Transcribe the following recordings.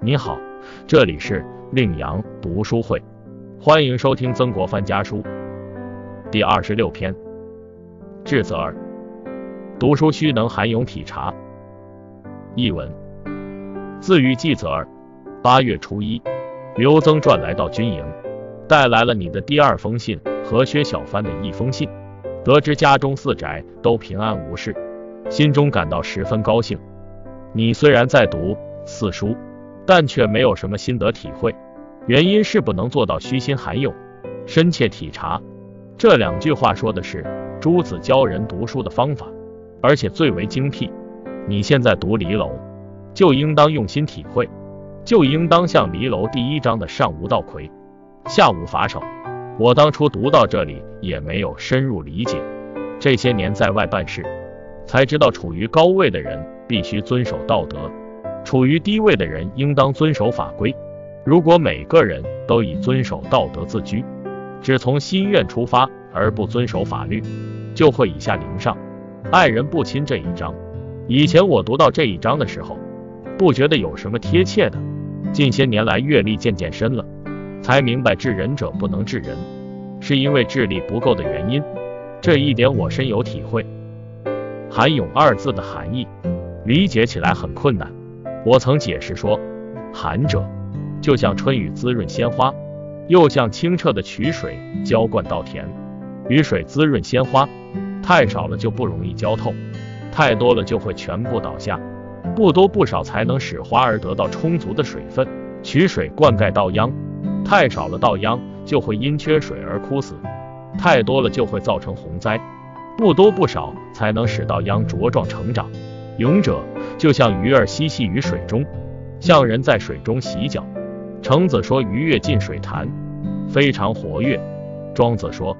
你好，这里是令阳读书会，欢迎收听曾国藩家书第二十六篇。智则二，读书须能涵咏体察。译文：自喻季则二，八月初一，刘曾传来到军营，带来了你的第二封信和薛小帆的一封信。得知家中四宅都平安无事，心中感到十分高兴。你虽然在读四书。但却没有什么心得体会，原因是不能做到虚心涵咏、深切体察。这两句话说的是朱子教人读书的方法，而且最为精辟。你现在读离楼，就应当用心体会，就应当像离楼第一章的上无道魁，下无法手。我当初读到这里也没有深入理解，这些年在外办事，才知道处于高位的人必须遵守道德。处于低位的人应当遵守法规。如果每个人都以遵守道德自居，只从心愿出发而不遵守法律，就会以下临上。爱人不亲这一章，以前我读到这一章的时候，不觉得有什么贴切的。近些年来阅历渐渐深了，才明白治人者不能治人，是因为智力不够的原因。这一点我深有体会。含“勇二字的含义，理解起来很困难。我曾解释说，寒者就像春雨滋润鲜花，又像清澈的渠水浇灌稻田。雨水滋润鲜花，太少了就不容易浇透，太多了就会全部倒下。不多不少才能使花儿得到充足的水分。渠水灌溉稻秧，太少了稻秧就会因缺水而枯死，太多了就会造成洪灾。不多不少才能使稻秧茁壮成长。勇者。就像鱼儿嬉戏于水中，像人在水中洗脚。程子说鱼跃进水潭，非常活跃。庄子说，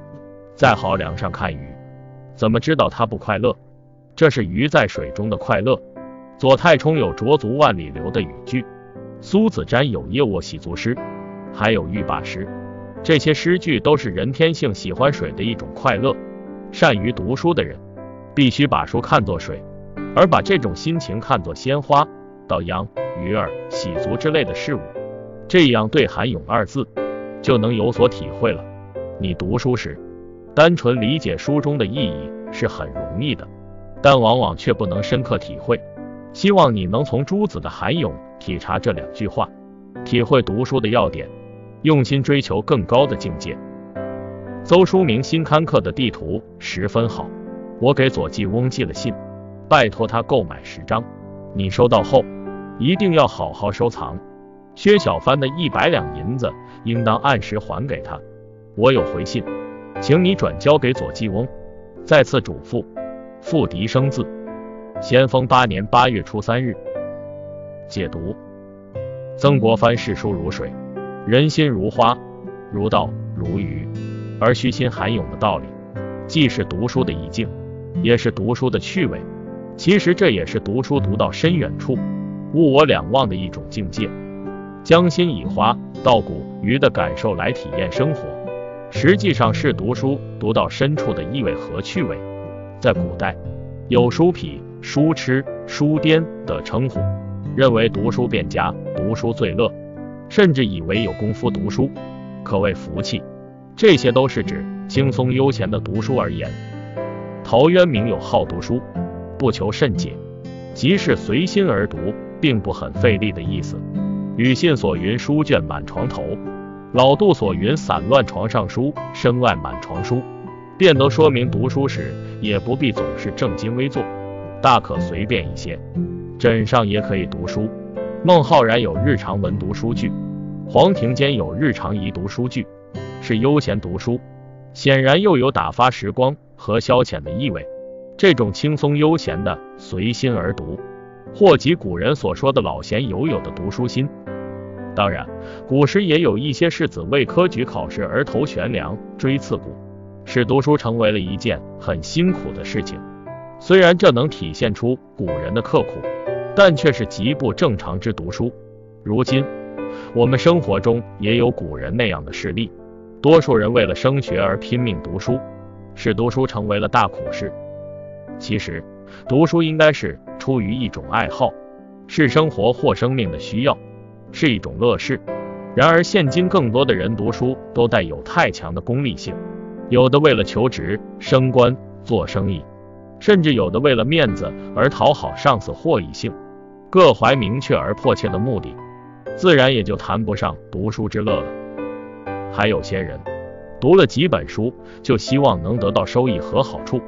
在濠梁上看鱼，怎么知道它不快乐？这是鱼在水中的快乐。左太冲有濯足万里流的语句，苏子瞻有夜卧洗足诗，还有浴罢诗。这些诗句都是人天性喜欢水的一种快乐。善于读书的人，必须把书看作水。而把这种心情看作鲜花、稻秧、鱼儿、喜足之类的事物，这样对“涵咏”二字就能有所体会了。你读书时，单纯理解书中的意义是很容易的，但往往却不能深刻体会。希望你能从朱子的涵咏体察这两句话，体会读书的要点，用心追求更高的境界。邹书明新刊刻的地图十分好，我给左季翁寄了信。拜托他购买十张，你收到后一定要好好收藏。薛小帆的一百两银子应当按时还给他。我有回信，请你转交给左季翁。再次嘱咐。复笛生字。咸丰八年八月初三日。解读：曾国藩视书如水，人心如花，如道如鱼，而虚心涵咏的道理，既是读书的意境，也是读书的趣味。其实这也是读书读到深远处，物我两忘的一种境界。将心以花稻谷鱼的感受来体验生活，实际上是读书读到深处的意味和趣味。在古代，有书痞、书痴、书癫的称呼，认为读书变家，读书最乐，甚至以为有功夫读书可谓福气。这些都是指轻松悠闲的读书而言。陶渊明有好读书。不求甚解，即是随心而读，并不很费力的意思。吕信所云书卷满床头，老杜所云散乱床上书，身外满床书，便能说明读书时也不必总是正襟危坐，大可随便一些，枕上也可以读书。孟浩然有日常文读书句，黄庭坚有日常宜读书句，是悠闲读书，显然又有打发时光和消遣的意味。这种轻松悠闲的随心而读，或即古人所说的老闲游有的读书心。当然，古时也有一些士子为科举考试而投悬梁锥刺股，使读书成为了一件很辛苦的事情。虽然这能体现出古人的刻苦，但却是极不正常之读书。如今，我们生活中也有古人那样的事例，多数人为了升学而拼命读书，使读书成为了大苦事。其实，读书应该是出于一种爱好，是生活或生命的需要。是一种乐事。然而，现今更多的人读书都带有太强的功利性，有的为了求职、升官、做生意，甚至有的为了面子而讨好上司或异性，各怀明确而迫切的目的，自然也就谈不上读书之乐了。还有些人读了几本书，就希望能得到收益和好处，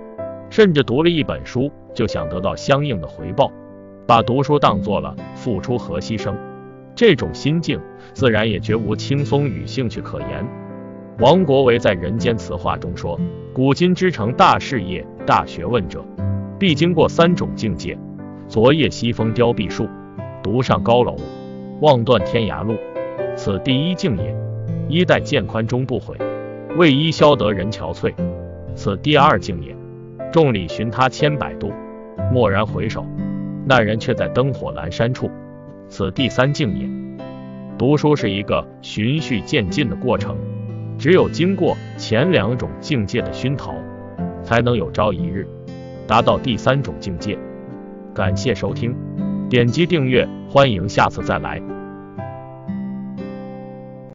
甚至读了一本书就想得到相应的回报，把读书当做了付出和牺牲。这种心境自然也绝无轻松与兴趣可言。王国维在《人间词话》中说：“古今之成大事业、大学问者，必经过三种境界：昨夜西风凋碧树，独上高楼，望断天涯路。此第一境也。衣带渐宽终不悔，为伊消得人憔悴。此第二境也。众里寻他千百度，蓦然回首，那人却在灯火阑珊处。”此第三境也。读书是一个循序渐进的过程，只有经过前两种境界的熏陶，才能有朝一日达到第三种境界。感谢收听，点击订阅，欢迎下次再来。